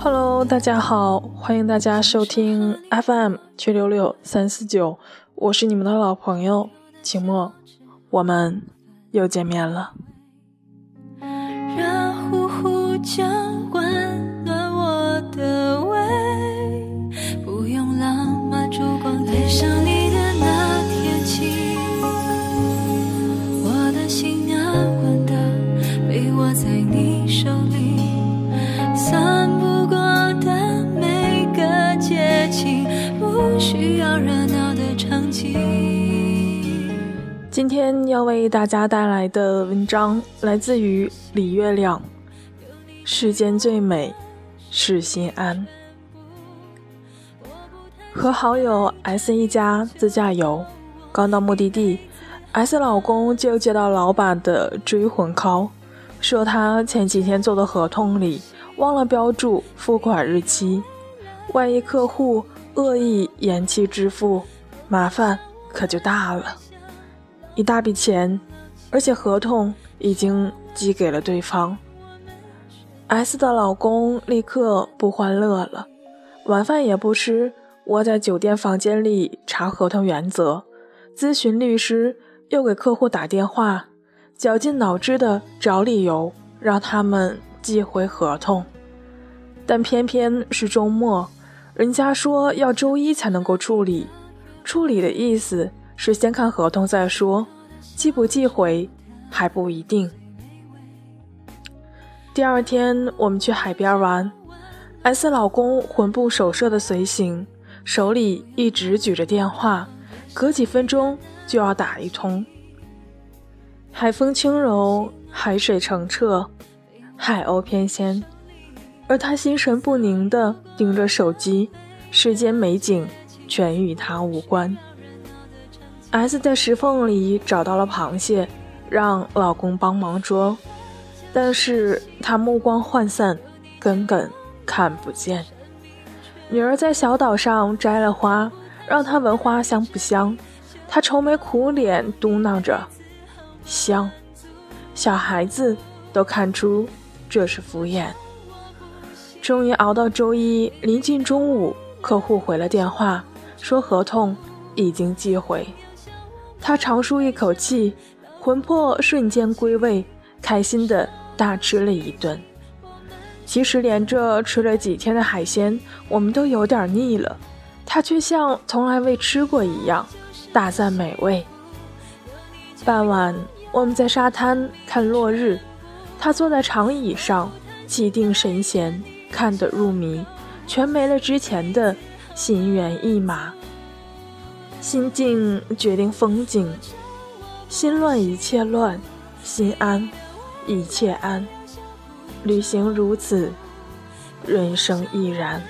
Hello，大家好，欢迎大家收听 FM 七六六三四九，我是你们的老朋友秦墨，我们又见面了。今天要为大家带来的文章来自于李月亮。世间最美是心安。和好友 S 一家自驾游，刚到目的地，S 老公就接到老板的追魂 call，说他前几天做的合同里忘了标注付款日期，万一客户恶意延期支付，麻烦可就大了。一大笔钱，而且合同已经寄给了对方。S 的老公立刻不欢乐了，晚饭也不吃，窝在酒店房间里查合同原则，咨询律师，又给客户打电话，绞尽脑汁的找理由让他们寄回合同。但偏偏是周末，人家说要周一才能够处理，处理的意思。是先看合同再说，寄不寄回还不一定。第二天我们去海边玩，S 老公魂不守舍的随行，手里一直举着电话，隔几分钟就要打一通。海风轻柔，海水澄澈，海鸥翩跹，而他心神不宁地盯着手机，世间美景全与他无关。S 在石缝里找到了螃蟹，让老公帮忙捉，但是他目光涣散，根本看不见。女儿在小岛上摘了花，让他闻花香不香，他愁眉苦脸嘟囔着：“香。”小孩子都看出这是敷衍。终于熬到周一临近中午，客户回了电话，说合同已经寄回。他长舒一口气，魂魄瞬间归位，开心的大吃了一顿。其实连着吃了几天的海鲜，我们都有点腻了，他却像从来未吃过一样，大赞美味。傍晚，我们在沙滩看落日，他坐在长椅上，气定神闲，看得入迷，全没了之前的心猿意马。心境决定风景，心乱一切乱，心安一切安。旅行如此，人生亦然。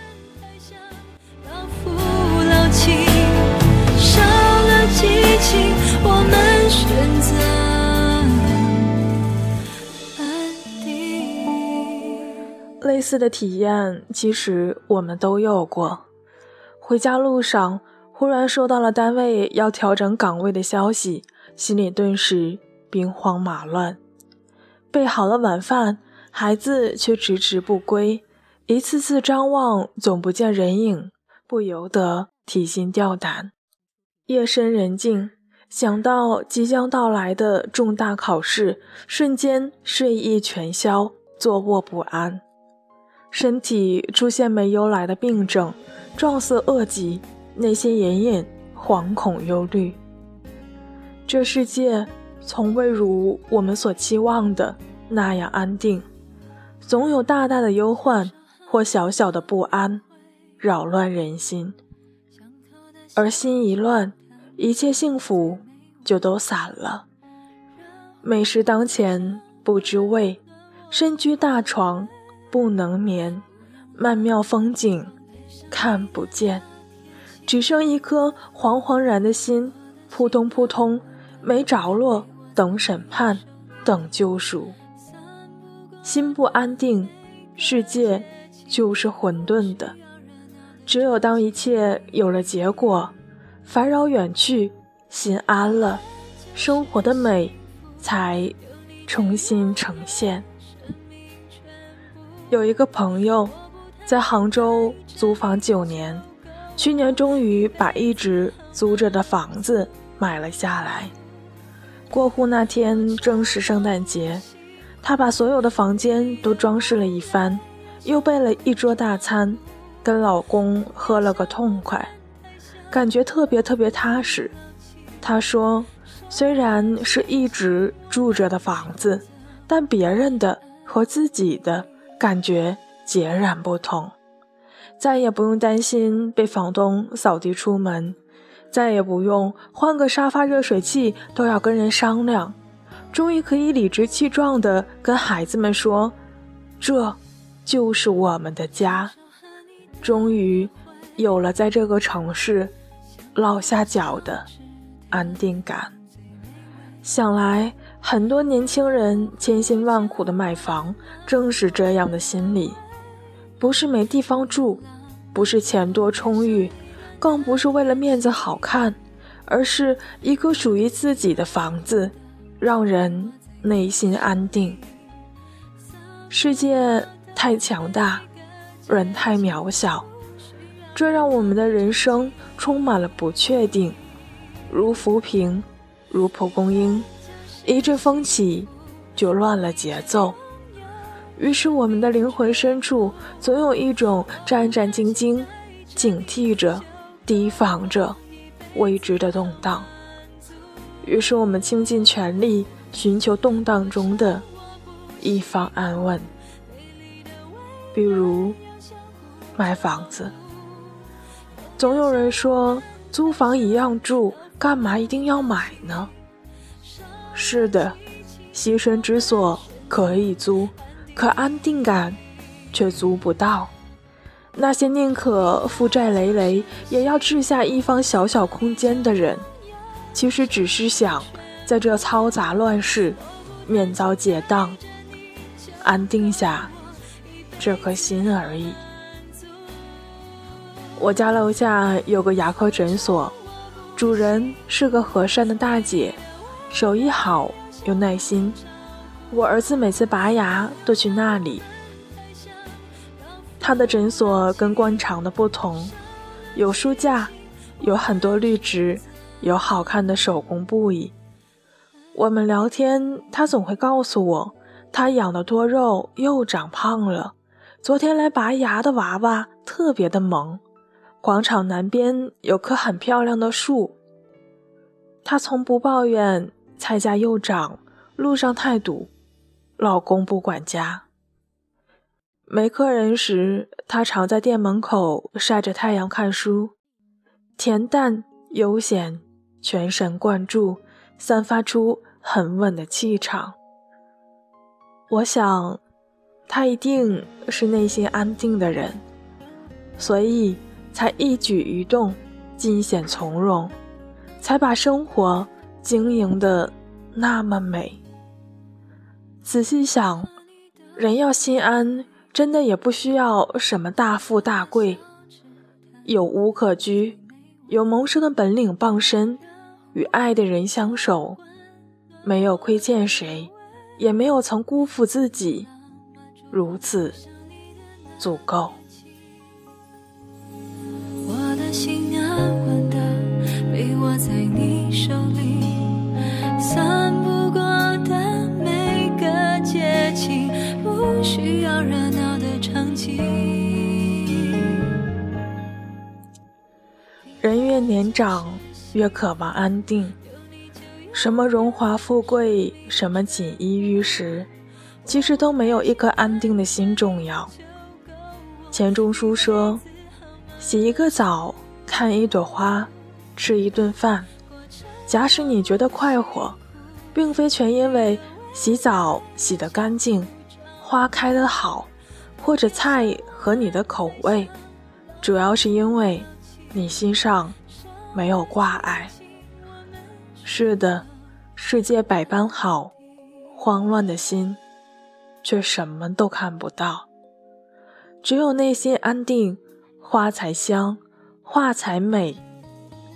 类似的体验，其实我们都有过。回家路上。忽然收到了单位要调整岗位的消息，心里顿时兵荒马乱。备好了晚饭，孩子却迟迟不归，一次次张望总不见人影，不由得提心吊胆。夜深人静，想到即将到来的重大考试，瞬间睡意全消，坐卧不安，身体出现没由来的病症，状似恶疾。内心隐隐惶恐忧虑，这世界从未如我们所期望的那样安定，总有大大的忧患或小小的不安扰乱人心，而心一乱，一切幸福就都散了。美食当前不知味，身居大床不能眠，曼妙风景看不见。只剩一颗惶惶然的心，扑通扑通，没着落，等审判，等救赎。心不安定，世界就是混沌的。只有当一切有了结果，烦扰远去，心安了，生活的美才重新呈现。有一个朋友在杭州租房九年，去年终于把一直租着的房子买了下来。过户那天正是圣诞节，他把所有的房间都装饰了一番，又备了一桌大餐，跟老公喝了个痛快，感觉特别特别踏实。他说：“虽然是一直住着的房子，但别人的和自己的。”感觉截然不同，再也不用担心被房东扫地出门，再也不用换个沙发、热水器都要跟人商量，终于可以理直气壮地跟孩子们说：“这就是我们的家。”终于有了在这个城市落下脚的安定感。想来。很多年轻人千辛万苦的买房，正是这样的心理，不是没地方住，不是钱多充裕，更不是为了面子好看，而是一个属于自己的房子，让人内心安定。世界太强大，人太渺小，这让我们的人生充满了不确定，如浮萍，如蒲公英。一阵风起，就乱了节奏。于是，我们的灵魂深处总有一种战战兢兢、警惕着、提防着未知的动荡。于是，我们倾尽全力寻求动荡中的一方安稳。比如，买房子。总有人说，租房一样住，干嘛一定要买呢？是的，栖身之所可以租，可安定感却足不到。那些宁可负债累累，也要置下一方小小空间的人，其实只是想在这嘈杂乱世免遭劫荡，安定下这颗心而已。我家楼下有个牙科诊所，主人是个和善的大姐。手艺好又耐心，我儿子每次拔牙都去那里。他的诊所跟惯常的不同，有书架，有很多绿植，有好看的手工布艺。我们聊天，他总会告诉我，他养的多肉又长胖了。昨天来拔牙的娃娃特别的萌。广场南边有棵很漂亮的树，他从不抱怨。菜价又涨，路上太堵，老公不管家。没客人时，他常在店门口晒着太阳看书，恬淡悠闲，全神贯注，散发出很稳的气场。我想，他一定是内心安定的人，所以才一举一动尽显从容，才把生活。经营的那么美。仔细想，人要心安，真的也不需要什么大富大贵，有屋可居，有谋生的本领傍身，与爱的人相守，没有亏欠谁，也没有曾辜负自己，如此足够。我的心安稳的被握在你手里。需要热闹的场景。人越年长，越渴望安定。什么荣华富贵，什么锦衣玉食，其实都没有一颗安定的心重要。钱钟书说：“洗一个澡，看一朵花，吃一顿饭。”假使你觉得快活，并非全因为洗澡洗得干净，花开得好，或者菜合你的口味，主要是因为你心上没有挂碍。是的，世界百般好，慌乱的心却什么都看不到。只有内心安定，花才香，画才美，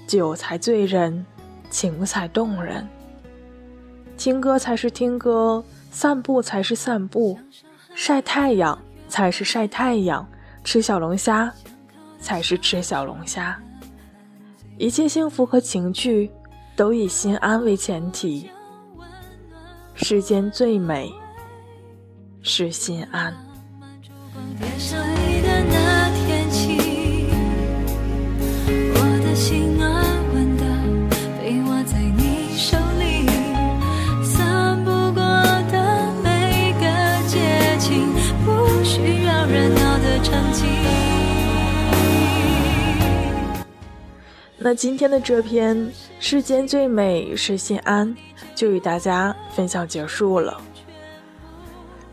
酒才醉人，情才动人。听歌才是听歌，散步才是散步，晒太阳才是晒太阳，吃小龙虾才是吃小龙虾。一切幸福和情趣，都以心安为前提。世间最美，是心安。那今天的这篇《世间最美是心安》就与大家分享结束了。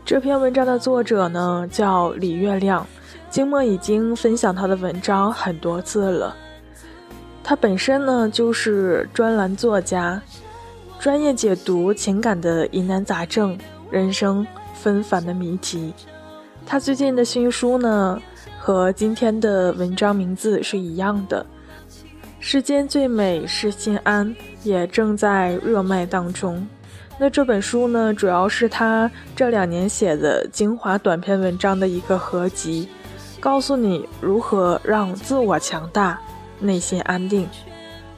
这篇文章的作者呢叫李月亮，经墨已经分享他的文章很多次了。他本身呢就是专栏作家，专业解读情感的疑难杂症、人生纷繁的谜题。他最近的新书呢和今天的文章名字是一样的。世间最美是心安，也正在热卖当中。那这本书呢，主要是他这两年写的精华短篇文章的一个合集，告诉你如何让自我强大，内心安定，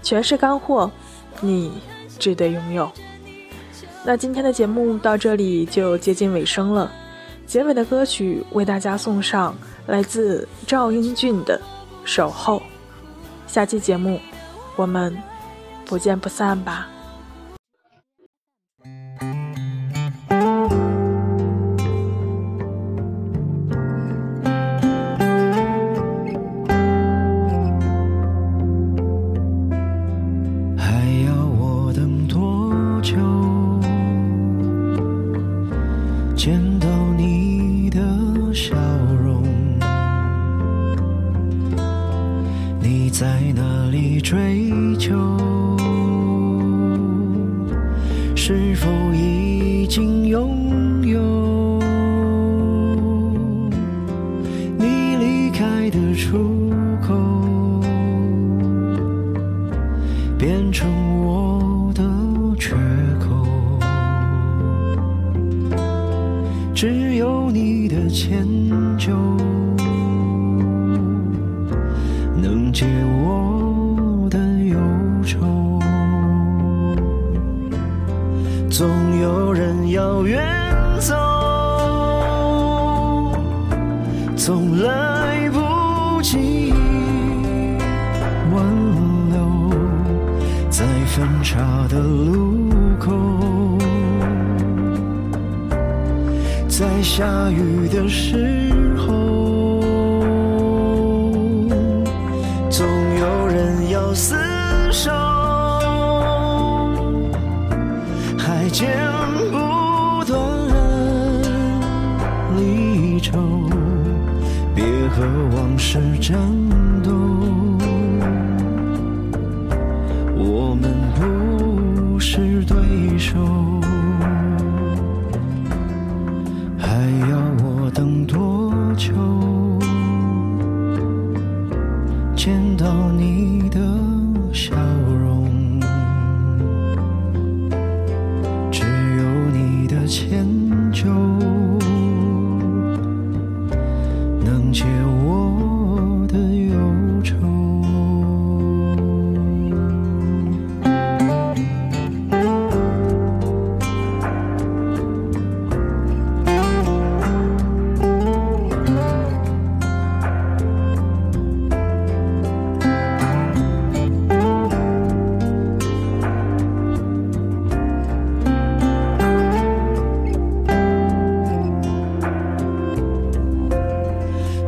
全是干货，你值得拥有。那今天的节目到这里就接近尾声了，结尾的歌曲为大家送上来自赵英俊的《守候》。下期节目，我们不见不散吧。的出口变成我的缺口，只有你的迁就能解我的忧愁。总有人要远走，走了。记忆挽留，在分岔的路口，在下雨的时候，总有人要厮守，还剪不断离愁，别和往事战斗。我们不是对手。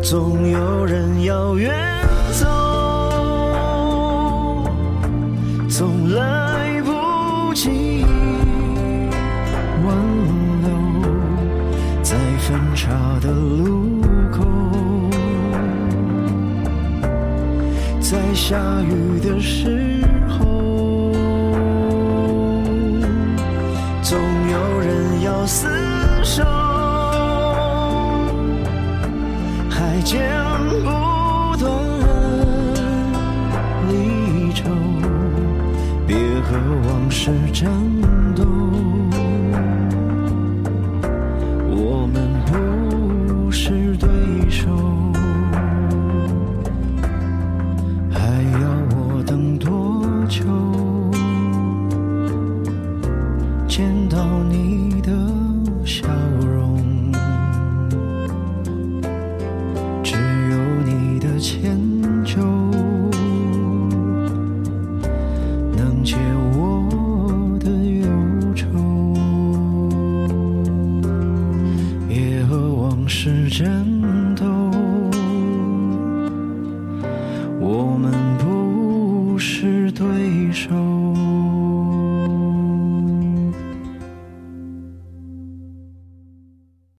总有人要远走总来不及挽留在分岔的路口在下雨的时候总有人要厮